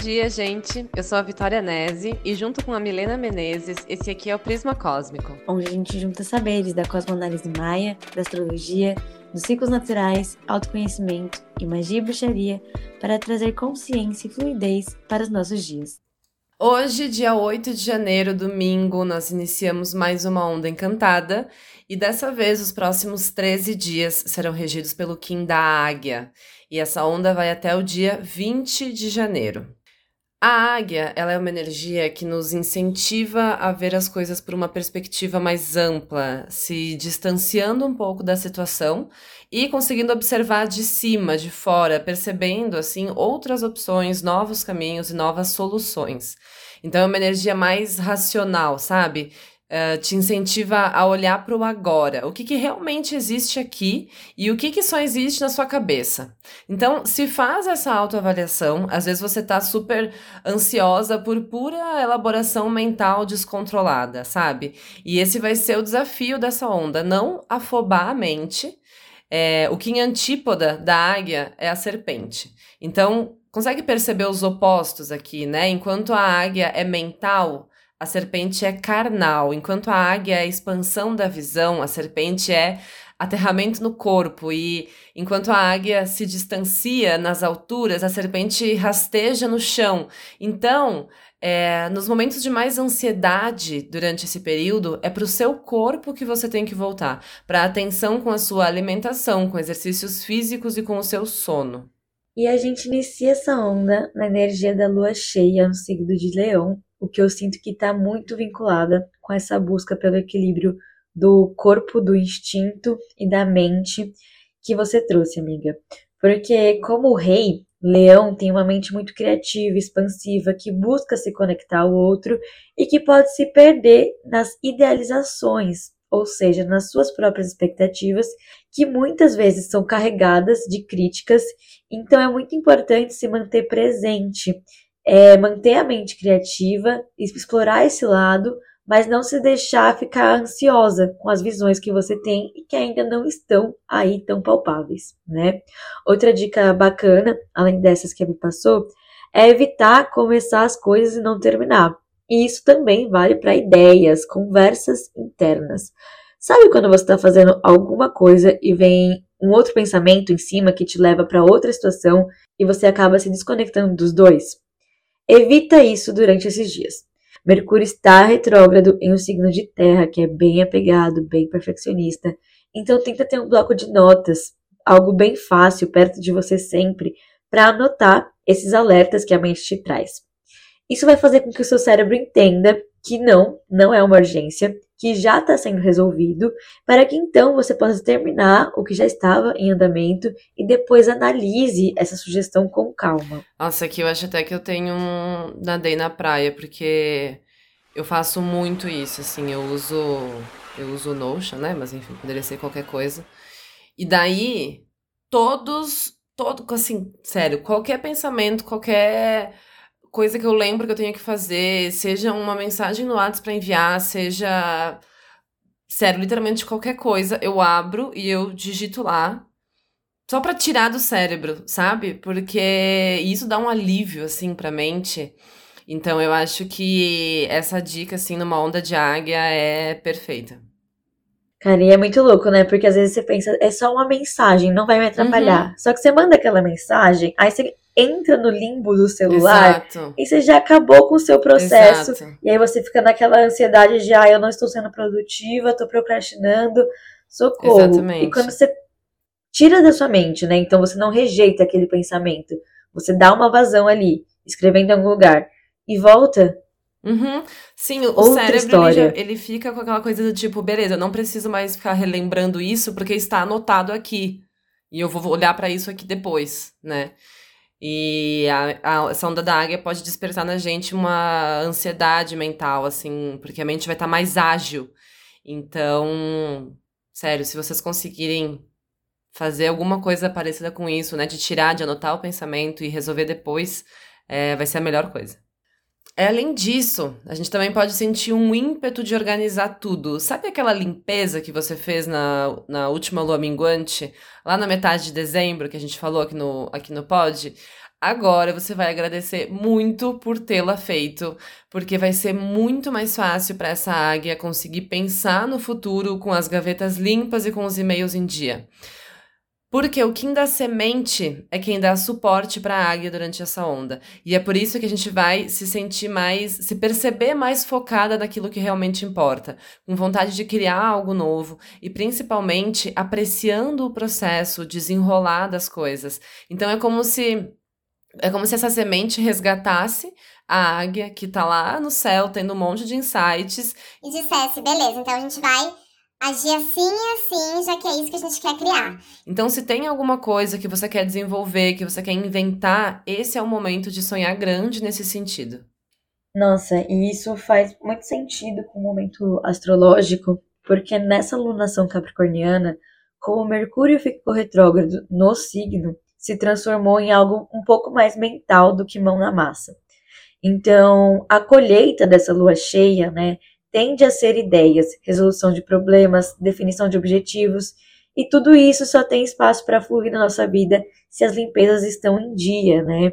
dia, gente. Eu sou a Vitória Nese e junto com a Milena Menezes, esse aqui é o Prisma Cósmico. Onde a gente junta saberes da cosmoanálise maia, da astrologia, dos ciclos naturais, autoconhecimento e magia e bruxaria para trazer consciência e fluidez para os nossos dias. Hoje, dia 8 de janeiro, domingo, nós iniciamos mais uma onda encantada e dessa vez os próximos 13 dias serão regidos pelo Kim da Águia. E essa onda vai até o dia 20 de janeiro. A águia, ela é uma energia que nos incentiva a ver as coisas por uma perspectiva mais ampla, se distanciando um pouco da situação e conseguindo observar de cima, de fora, percebendo assim outras opções, novos caminhos e novas soluções. Então é uma energia mais racional, sabe? Uh, te incentiva a olhar para o agora, o que, que realmente existe aqui e o que, que só existe na sua cabeça. Então, se faz essa autoavaliação, às vezes você está super ansiosa por pura elaboração mental descontrolada, sabe? E esse vai ser o desafio dessa onda, não afobar a mente. É, o que em antípoda da águia é a serpente. Então, consegue perceber os opostos aqui, né? Enquanto a águia é mental, a serpente é carnal, enquanto a águia é a expansão da visão, a serpente é aterramento no corpo e enquanto a águia se distancia nas alturas, a serpente rasteja no chão. Então, é, nos momentos de mais ansiedade durante esse período, é para o seu corpo que você tem que voltar, para atenção com a sua alimentação, com exercícios físicos e com o seu sono. E a gente inicia essa onda na energia da lua cheia no signo de Leão, o que eu sinto que está muito vinculada com essa busca pelo equilíbrio do corpo, do instinto e da mente que você trouxe, amiga. Porque, como o rei, Leão tem uma mente muito criativa, expansiva, que busca se conectar ao outro e que pode se perder nas idealizações, ou seja, nas suas próprias expectativas, que muitas vezes são carregadas de críticas. Então, é muito importante se manter presente é manter a mente criativa, explorar esse lado, mas não se deixar ficar ansiosa com as visões que você tem e que ainda não estão aí tão palpáveis, né? Outra dica bacana, além dessas que me passou, é evitar começar as coisas e não terminar. E isso também vale para ideias, conversas internas. Sabe quando você está fazendo alguma coisa e vem um outro pensamento em cima que te leva para outra situação e você acaba se desconectando dos dois? Evita isso durante esses dias. Mercúrio está retrógrado em um signo de terra, que é bem apegado, bem perfeccionista. Então tenta ter um bloco de notas, algo bem fácil perto de você sempre, para anotar esses alertas que a mente te traz. Isso vai fazer com que o seu cérebro entenda que não, não é uma urgência, que já está sendo resolvido, para que então você possa terminar o que já estava em andamento e depois analise essa sugestão com calma. Nossa, aqui eu acho até que eu tenho um nadei na praia, porque eu faço muito isso, assim, eu uso eu uso Notion, né, mas enfim, poderia ser qualquer coisa. E daí todos todo assim, sério, qualquer pensamento, qualquer coisa que eu lembro que eu tenho que fazer, seja uma mensagem no WhatsApp para enviar, seja. Sério, literalmente qualquer coisa, eu abro e eu digito lá. Só para tirar do cérebro, sabe? Porque isso dá um alívio, assim, pra mente. Então eu acho que essa dica, assim, numa onda de águia é perfeita. Cara, e é muito louco, né? Porque às vezes você pensa, é só uma mensagem, não vai me atrapalhar. Uhum. Só que você manda aquela mensagem, aí você entra no limbo do celular Exato. e você já acabou com o seu processo. Exato. E aí você fica naquela ansiedade de, ah, eu não estou sendo produtiva, estou procrastinando, socorro. Exatamente. E quando você tira da sua mente, né? Então você não rejeita aquele pensamento. Você dá uma vazão ali, escrevendo em algum lugar, e volta. Uhum. Sim, o Outra cérebro ele, já, ele, fica com aquela coisa do tipo, beleza, eu não preciso mais ficar relembrando isso porque está anotado aqui. E eu vou olhar para isso aqui depois, né? E a, a, essa onda da águia pode despertar na gente uma ansiedade mental, assim, porque a mente vai estar tá mais ágil. Então, sério, se vocês conseguirem fazer alguma coisa parecida com isso, né, de tirar, de anotar o pensamento e resolver depois, é, vai ser a melhor coisa. É, além disso, a gente também pode sentir um ímpeto de organizar tudo. Sabe aquela limpeza que você fez na, na última lua minguante, lá na metade de dezembro, que a gente falou aqui no, aqui no pod? Agora você vai agradecer muito por tê-la feito, porque vai ser muito mais fácil para essa águia conseguir pensar no futuro com as gavetas limpas e com os e-mails em dia. Porque o Kim da semente é quem dá suporte para a águia durante essa onda. E é por isso que a gente vai se sentir mais, se perceber mais focada naquilo que realmente importa, com vontade de criar algo novo e principalmente apreciando o processo, desenrolar das coisas. Então é como se é como se essa semente resgatasse a águia que tá lá no céu, tendo um monte de insights. E dissesse, beleza, então a gente vai agir assim e assim, já que é isso que a gente quer criar. Então, se tem alguma coisa que você quer desenvolver, que você quer inventar, esse é o momento de sonhar grande nesse sentido. Nossa, e isso faz muito sentido com o momento astrológico, porque nessa lunação capricorniana, como Mercúrio ficou retrógrado no signo, se transformou em algo um pouco mais mental do que mão na massa. Então, a colheita dessa lua cheia, né, tende a ser ideias, resolução de problemas, definição de objetivos, e tudo isso só tem espaço para fluir na nossa vida se as limpezas estão em dia, né?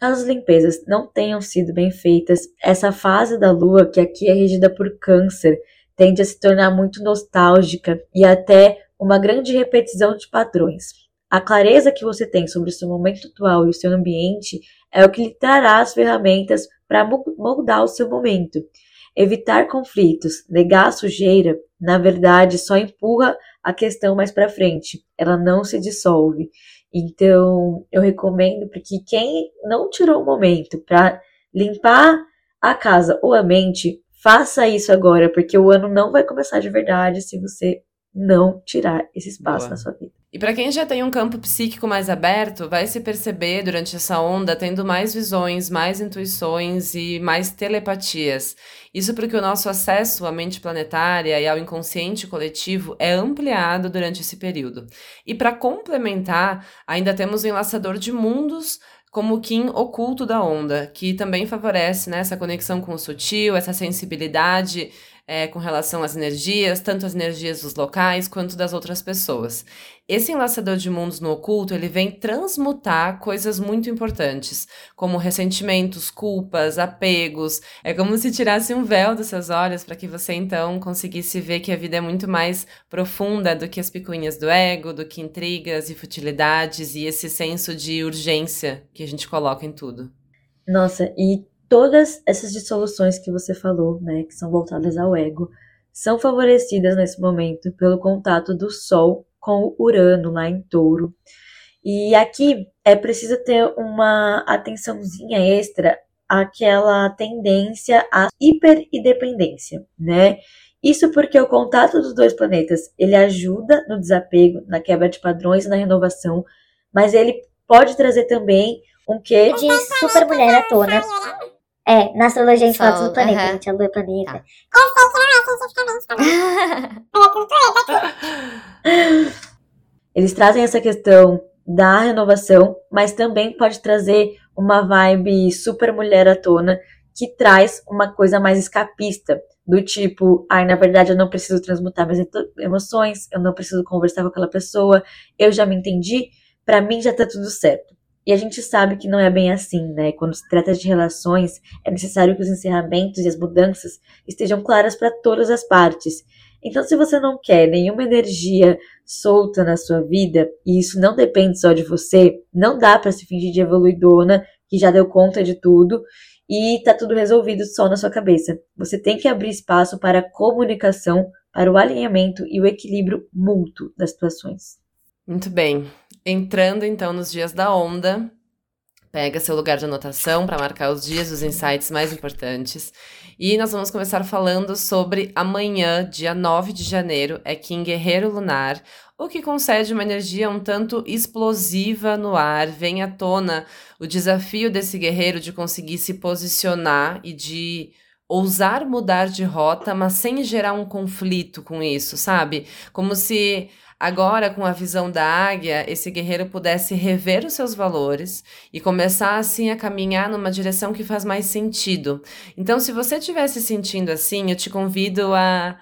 As limpezas não tenham sido bem feitas, essa fase da lua, que aqui é regida por câncer, tende a se tornar muito nostálgica e até uma grande repetição de padrões. A clareza que você tem sobre o seu momento atual e o seu ambiente é o que lhe trará as ferramentas para moldar o seu momento. Evitar conflitos, negar a sujeira, na verdade, só empurra a questão mais para frente. Ela não se dissolve. Então, eu recomendo porque quem não tirou o momento para limpar a casa ou a mente, faça isso agora, porque o ano não vai começar de verdade se você não tirar esse espaço Boa. na sua vida. E para quem já tem um campo psíquico mais aberto, vai se perceber durante essa onda tendo mais visões, mais intuições e mais telepatias. Isso porque o nosso acesso à mente planetária e ao inconsciente coletivo é ampliado durante esse período. E para complementar, ainda temos o enlaçador de mundos como o Kim oculto da onda, que também favorece né, essa conexão com o sutil, essa sensibilidade é, com relação às energias, tanto as energias dos locais quanto das outras pessoas. Esse enlaçador de mundos no oculto, ele vem transmutar coisas muito importantes, como ressentimentos, culpas, apegos. É como se tirasse um véu dos seus olhos para que você então conseguisse ver que a vida é muito mais profunda do que as picuinhas do ego, do que intrigas e futilidades e esse senso de urgência que a gente coloca em tudo. Nossa, e todas essas dissoluções que você falou, né, que são voltadas ao ego, são favorecidas nesse momento pelo contato do Sol com Urano lá em Touro. E aqui é preciso ter uma atençãozinha extra àquela tendência à hiperindependência, né? Isso porque o contato dos dois planetas, ele ajuda no desapego, na quebra de padrões na renovação, mas ele pode trazer também um quê de super mulher à tona é, na astrologia a gente fala do planeta, uh -huh. gente, a lua é planeta. Tá. Eles trazem essa questão da renovação, mas também pode trazer uma vibe super mulher à tona, que traz uma coisa mais escapista, do tipo, ai, na verdade eu não preciso transmutar minhas emoções, eu não preciso conversar com aquela pessoa, eu já me entendi, para mim já tá tudo certo. E a gente sabe que não é bem assim, né? Quando se trata de relações, é necessário que os encerramentos e as mudanças estejam claras para todas as partes. Então, se você não quer nenhuma energia solta na sua vida, e isso não depende só de você, não dá para se fingir de evoluidona, que já deu conta de tudo e tá tudo resolvido só na sua cabeça. Você tem que abrir espaço para a comunicação, para o alinhamento e o equilíbrio mútuo das situações. Muito bem. Entrando então nos dias da onda, pega seu lugar de anotação para marcar os dias, os insights mais importantes. E nós vamos começar falando sobre amanhã, dia 9 de janeiro, é Kim Guerreiro Lunar, o que concede uma energia um tanto explosiva no ar. Vem à tona o desafio desse guerreiro de conseguir se posicionar e de ousar mudar de rota, mas sem gerar um conflito com isso, sabe? Como se Agora, com a visão da águia, esse guerreiro pudesse rever os seus valores e começar assim a caminhar numa direção que faz mais sentido. Então, se você estiver se sentindo assim, eu te convido a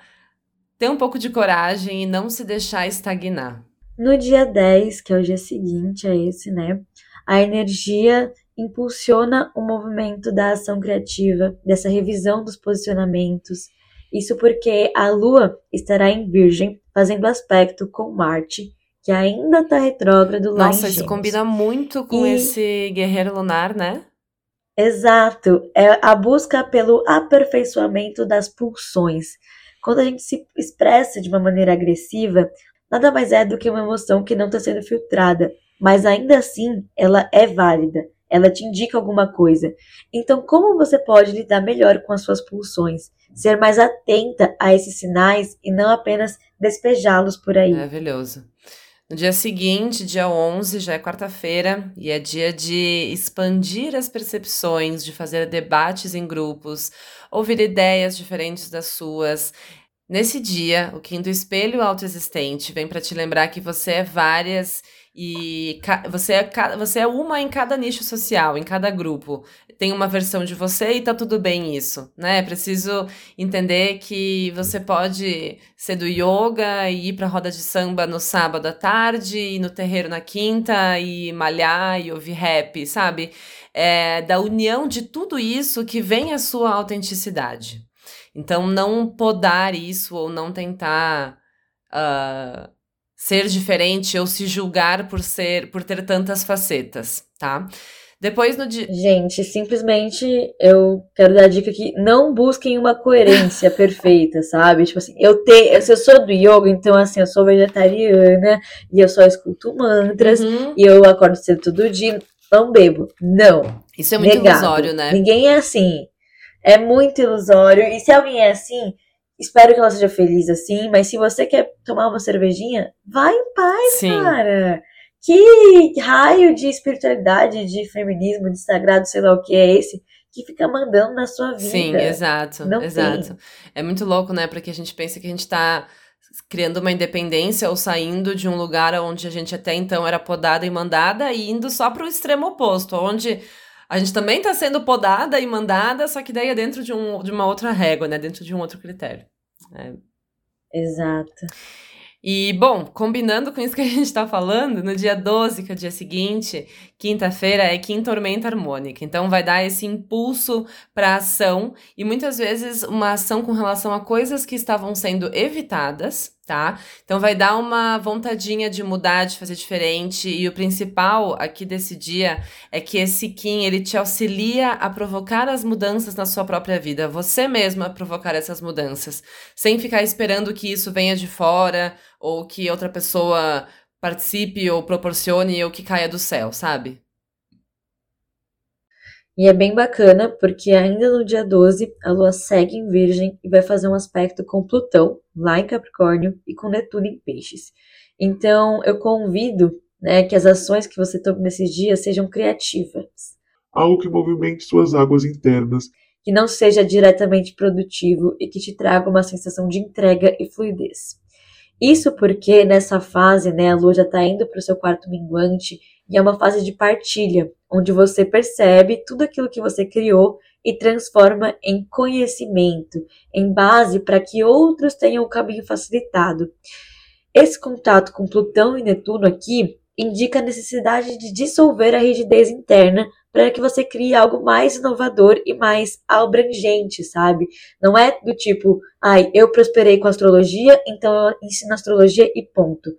ter um pouco de coragem e não se deixar estagnar. No dia 10, que é o dia seguinte a esse, né? a energia impulsiona o movimento da ação criativa, dessa revisão dos posicionamentos. Isso porque a Lua estará em Virgem, fazendo aspecto com Marte, que ainda está retrógrado lá Nossa, em isso Gêmeos. combina muito com E- esse guerreiro lunar, né? Exato, é a busca pelo aperfeiçoamento das pulsões. Quando a gente se expressa de uma maneira agressiva, nada mais é do que uma emoção que não está sendo filtrada, mas ainda assim ela é válida, ela te indica alguma coisa. Então, como você pode lidar melhor com as suas pulsões? Ser mais atenta a esses sinais e não apenas despejá-los por aí. Maravilhoso. No dia seguinte, dia 11, já é quarta-feira e é dia de expandir as percepções, de fazer debates em grupos, ouvir ideias diferentes das suas. Nesse dia, o quinto espelho autoexistente vem para te lembrar que você é várias e você é, você é uma em cada nicho social, em cada grupo. Tem uma versão de você e tá tudo bem isso, né? É preciso entender que você pode ser do yoga e ir pra roda de samba no sábado à tarde, e no terreiro na quinta, e malhar e ouvir rap, sabe? É da união de tudo isso que vem a sua autenticidade. Então, não podar isso ou não tentar ah, ser diferente ou se julgar por ser, por ter tantas facetas, tá? Depois no dia. Gente, simplesmente eu quero dar a dica que não busquem uma coerência perfeita, sabe? Tipo assim, eu tenho, eu sou do yoga, então assim, eu sou vegetariana e eu só escuto mantras Uhum. e eu acordo cedo todo dia, não bebo. Não, Isso é muito negado. ilusório, né? Ninguém é assim. É muito ilusório. E se alguém é assim, espero que ela seja feliz assim, mas se você quer tomar uma cervejinha, vai em paz, Sim. cara. Que raio de espiritualidade, de feminismo, de sagrado, sei lá o que é esse, que fica mandando na sua vida. Sim, exato, Não exato. É muito louco, né? Porque a gente pensa que a gente tá criando uma independência ou saindo de um lugar onde a gente até então era podada e mandada e indo só para o extremo oposto, onde a gente também tá sendo podada e mandada, só que daí é dentro de, um, de uma outra régua, né? Dentro de um outro critério. É, Exato. E, bom, combinando com isso que a gente está falando, no dia 12, que é o dia seguinte, quinta-feira, é quinta tormenta harmônica. Então, vai dar esse impulso para ação e muitas vezes uma ação com relação a coisas que estavam sendo evitadas, tá? Então, vai dar uma vontadinha de mudar, de fazer diferente. E o principal aqui desse dia é que esse Kim, ele te auxilia a provocar as mudanças na sua própria vida. Você mesmo a provocar essas mudanças sem ficar esperando que isso venha de fora ou que outra pessoa participe ou proporcione ou que caia do céu, sabe? E é bem bacana porque ainda no dia 12 a lua segue em Virgem e vai fazer um aspecto com Plutão, lá em Capricórnio, e com Netuno em Peixes. Então eu convido né, que as ações que você tome nesses dias sejam criativas, algo que movimente suas águas internas, que não seja diretamente produtivo e que te traga uma sensação de entrega e fluidez. Isso porque nessa fase, né, a lua já está indo para o seu quarto minguante e é uma fase de partilha, onde você percebe tudo aquilo que você criou e transforma em conhecimento, em base para que outros tenham o caminho facilitado. Esse contato com Plutão e Netuno aqui indica a necessidade de dissolver a rigidez interna para que você crie algo mais inovador e mais abrangente, sabe? Não é do tipo, ai, eu prosperei com astrologia, então eu ensino astrologia e ponto.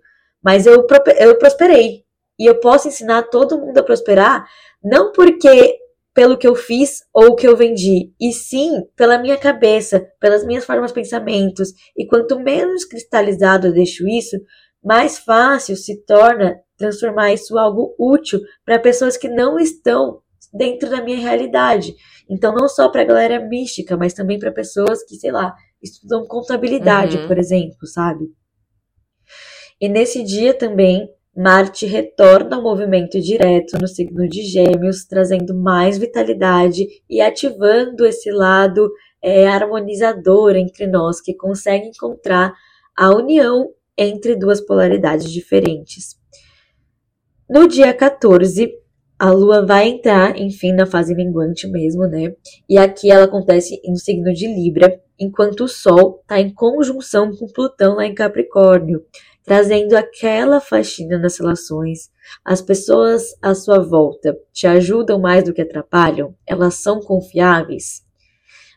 Mas eu, eu prosperei. E eu posso ensinar todo mundo a prosperar, não porque pelo que eu fiz ou o que eu vendi, e sim pela minha cabeça, pelas minhas formas de pensamentos. E quanto menos cristalizado eu deixo isso, mais fácil se torna transformar isso em algo útil para pessoas que não estão dentro da minha realidade. Então, não só para a galera mística, mas também para pessoas que, sei lá, estudam contabilidade, Uhum. por exemplo, sabe? E nesse dia também, Marte retorna ao movimento direto no signo de Gêmeos, trazendo mais vitalidade e ativando esse lado é, harmonizador entre nós, que consegue encontrar a união entre duas polaridades diferentes. No dia 14, a Lua vai entrar, enfim, na fase minguante mesmo, né? E aqui ela acontece no signo de Libra, enquanto o Sol está em conjunção com Plutão lá em Capricórnio, trazendo aquela faxina nas relações. As pessoas à sua volta te ajudam mais do que atrapalham? Elas são confiáveis?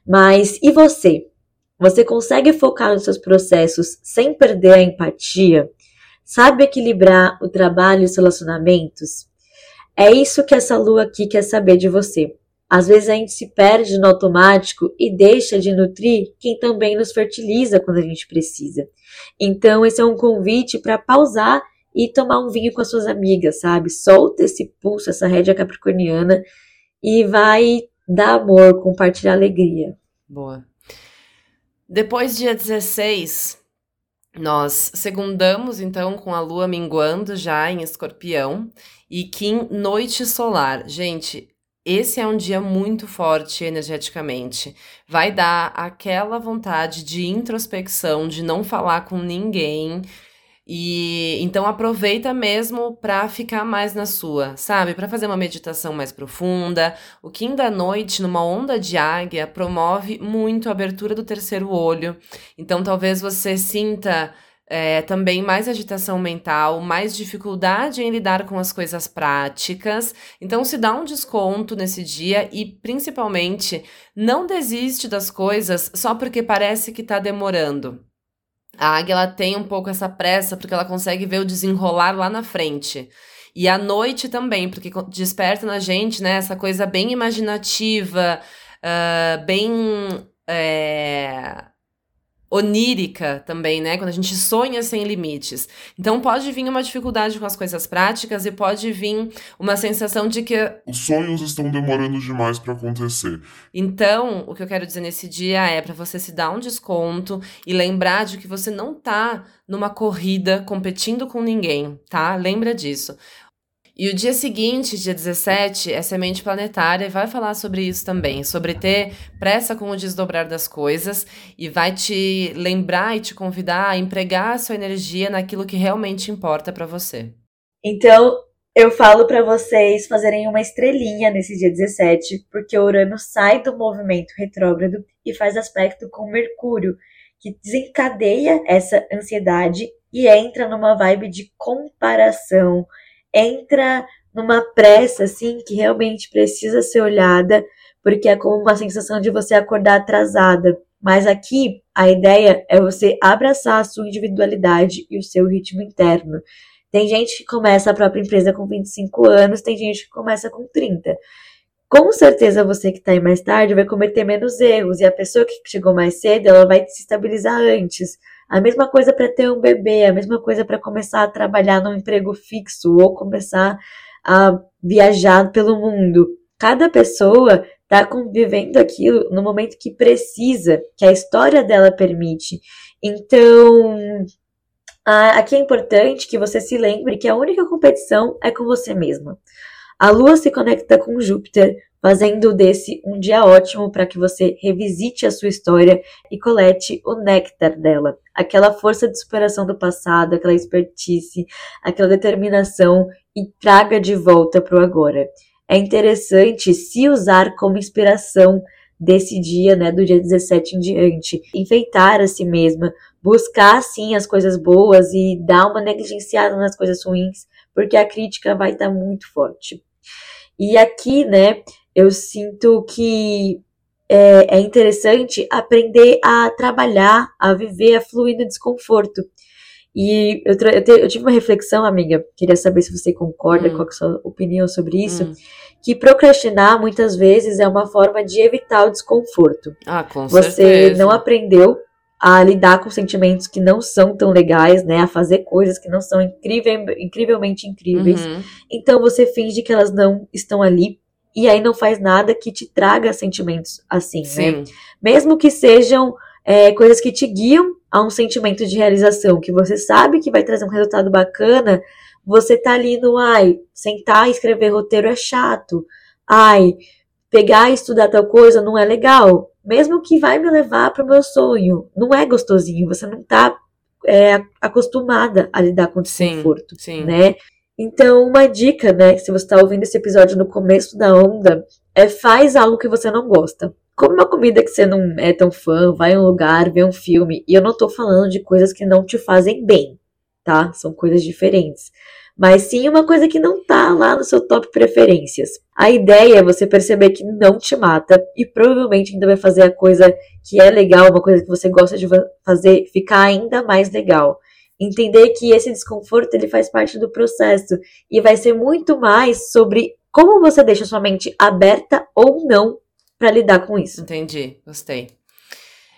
Mas e você? Você consegue focar nos seus processos sem perder a empatia? Sabe equilibrar o trabalho e os relacionamentos? É isso que essa lua aqui quer saber de você. Às vezes a gente se perde no automático e deixa de nutrir quem também nos fertiliza quando a gente precisa. Então, esse é um convite para pausar e tomar um vinho com as suas amigas, sabe? Solta esse pulso, essa rédea capricorniana e vai dar amor, compartilhar alegria. Boa. Depois, dia 16, nós segundamos então com a lua minguando já em escorpião e Kim noite solar. Gente, esse é um dia muito forte energeticamente. Vai dar aquela vontade de introspecção, de não falar com ninguém. E então aproveita mesmo para ficar mais na sua, sabe? Para fazer uma meditação mais profunda. O Kim da noite, numa onda de águia, promove muito a abertura do terceiro olho. Então talvez você sinta é, também mais agitação mental, mais dificuldade em lidar com as coisas práticas. Então, se dá um desconto nesse dia e, principalmente, não desiste das coisas só porque parece que está demorando. A águia ela tem um pouco essa pressa porque ela consegue ver o desenrolar lá na frente. E à noite também, porque desperta na gente né, essa coisa bem imaginativa, uh, bem. É onírica também, né? Quando a gente sonha sem limites. Então pode vir uma dificuldade com as coisas práticas e pode vir uma sensação de que os sonhos estão demorando demais para acontecer. Então, o que eu quero dizer nesse dia é para você se dar um desconto e lembrar de que você não tá numa corrida competindo com ninguém, tá? Lembra disso. E o dia seguinte, dia 17, é semente planetária e vai falar sobre isso também, sobre ter pressa com o desdobrar das coisas e vai te lembrar e te convidar a empregar a sua energia naquilo que realmente importa para você. Então, eu falo para vocês fazerem uma estrelinha nesse dia 17, porque Urano sai do movimento retrógrado e faz aspecto com Mercúrio, que desencadeia essa ansiedade e entra numa vibe de comparação entra numa pressa, assim, que realmente precisa ser olhada, porque é como uma sensação de você acordar atrasada. Mas aqui, a ideia é você abraçar a sua individualidade e o seu ritmo interno. Tem gente que começa a própria empresa com 25 anos, tem gente que começa com 30. Com certeza você que está aí mais tarde vai cometer menos erros e a pessoa que chegou mais cedo, ela vai se estabilizar antes. A mesma coisa para ter um bebê, a mesma coisa para começar a trabalhar num emprego fixo ou começar a viajar pelo mundo. Cada pessoa está convivendo aquilo no momento que precisa, que a história dela permite. Então, aqui é importante que você se lembre que a única competição é com você mesma. A Lua se conecta com Júpiter, fazendo desse um dia ótimo para que você revisite a sua história e colete o néctar dela, aquela força de superação do passado, aquela expertise, aquela determinação e traga de volta para o agora. É interessante se usar como inspiração desse dia, né, do dia 17 em diante, enfeitar a si mesma, buscar sim as coisas boas e dar uma negligenciada nas coisas ruins, porque a crítica vai estar muito forte. E aqui, né, eu sinto que é, é interessante aprender a trabalhar, a viver, a fluir no desconforto. E eu, eu, te, eu, tive uma reflexão, amiga, queria saber se você concorda, hum. qual é a sua opinião sobre isso, hum. que procrastinar muitas vezes é uma forma de evitar o desconforto. Ah, com você certeza. não aprendeu a lidar com sentimentos que não são tão legais, né? A fazer coisas que não são incrível, incrivelmente incríveis. Uhum. Então você finge que elas não estão ali e aí não faz nada que te traga sentimentos assim, né? Sim. né? Mesmo que sejam é, coisas que te guiam a um sentimento de realização, que você sabe que vai trazer um resultado bacana, você tá ali no ai, sentar e escrever roteiro é chato. Ai, pegar e estudar tal coisa não é legal. Mesmo que vai me levar para o meu sonho, não é gostosinho, você não tá é, acostumada a lidar com desconforto, sim, sim. né? Então, uma dica, né, se você está ouvindo esse episódio no começo da onda, é faz algo que você não gosta. Come uma comida que você não é tão fã, vai em um lugar, vê um filme. E eu não tô falando de coisas que não te fazem bem, tá? São coisas diferentes. Mas sim uma coisa que não tá lá no seu top preferências. A ideia é você perceber que não te mata e provavelmente ainda vai fazer a coisa que é legal, uma coisa que você gosta de fazer, ficar ainda mais legal. Entender que esse desconforto ele faz parte do processo e vai ser muito mais sobre como você deixa sua mente aberta ou não para lidar com isso. Entendi, gostei.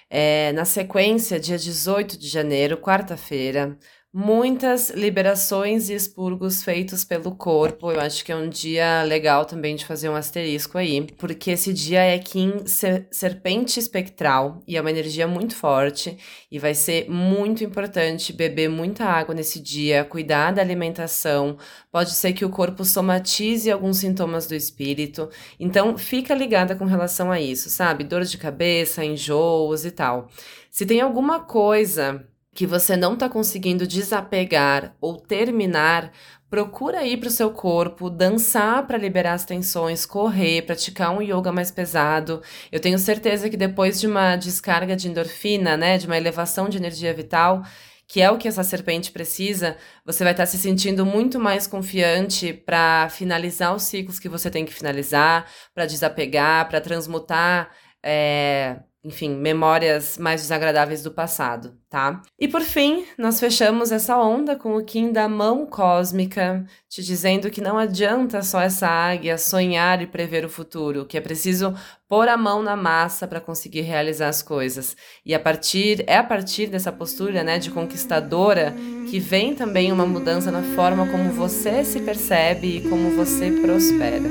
É, na sequência, dia 18 de janeiro, quarta-feira, muitas liberações e expurgos feitos pelo corpo. Eu acho que é um dia legal também de fazer um asterisco aí, porque esse dia é Kim Serpente Espectral e é uma energia muito forte e vai ser muito importante beber muita água nesse dia, cuidar da alimentação. Pode ser que o corpo somatize alguns sintomas do espírito, então fica ligada com relação a isso, sabe? Dor de cabeça, enjoos e tal. Se tem alguma coisa que você não está conseguindo desapegar ou terminar, procura ir para o seu corpo, dançar para liberar as tensões, correr, praticar um yoga mais pesado. Eu tenho certeza que depois de uma descarga de endorfina, né, de uma elevação de energia vital, que é o que essa serpente precisa, você vai estar tá se sentindo muito mais confiante para finalizar os ciclos que você tem que finalizar, para desapegar, para transmutar. É, enfim, memórias mais desagradáveis do passado, tá? E por fim, nós fechamos essa onda com o Kim da mão cósmica, te dizendo que não adianta só essa águia sonhar e prever o futuro, que é preciso pôr a mão na massa para conseguir realizar as coisas. E a partir é a partir dessa postura, né, de conquistadora que vem também uma mudança na forma como você se percebe e como você prospera.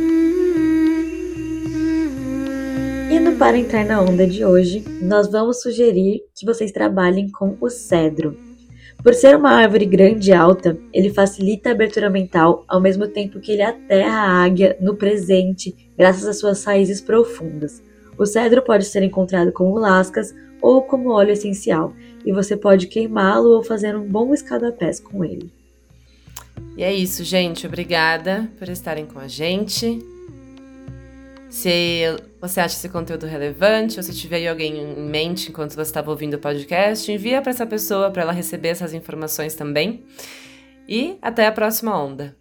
E Para Entrar na Onda de hoje, nós vamos sugerir que vocês trabalhem com o cedro. Por ser uma árvore grande e alta, ele facilita a abertura mental ao mesmo tempo que ele aterra a águia no presente, graças às suas raízes profundas. O cedro pode ser encontrado como lascas ou como óleo essencial, e você pode queimá-lo ou fazer um bom escada-pés com ele. E é isso, gente. Obrigada por estarem com a gente. Se você acha esse conteúdo relevante, ou se tiver alguém em mente enquanto você estava ouvindo o podcast, envia para essa pessoa para ela receber essas informações também. E até a próxima onda.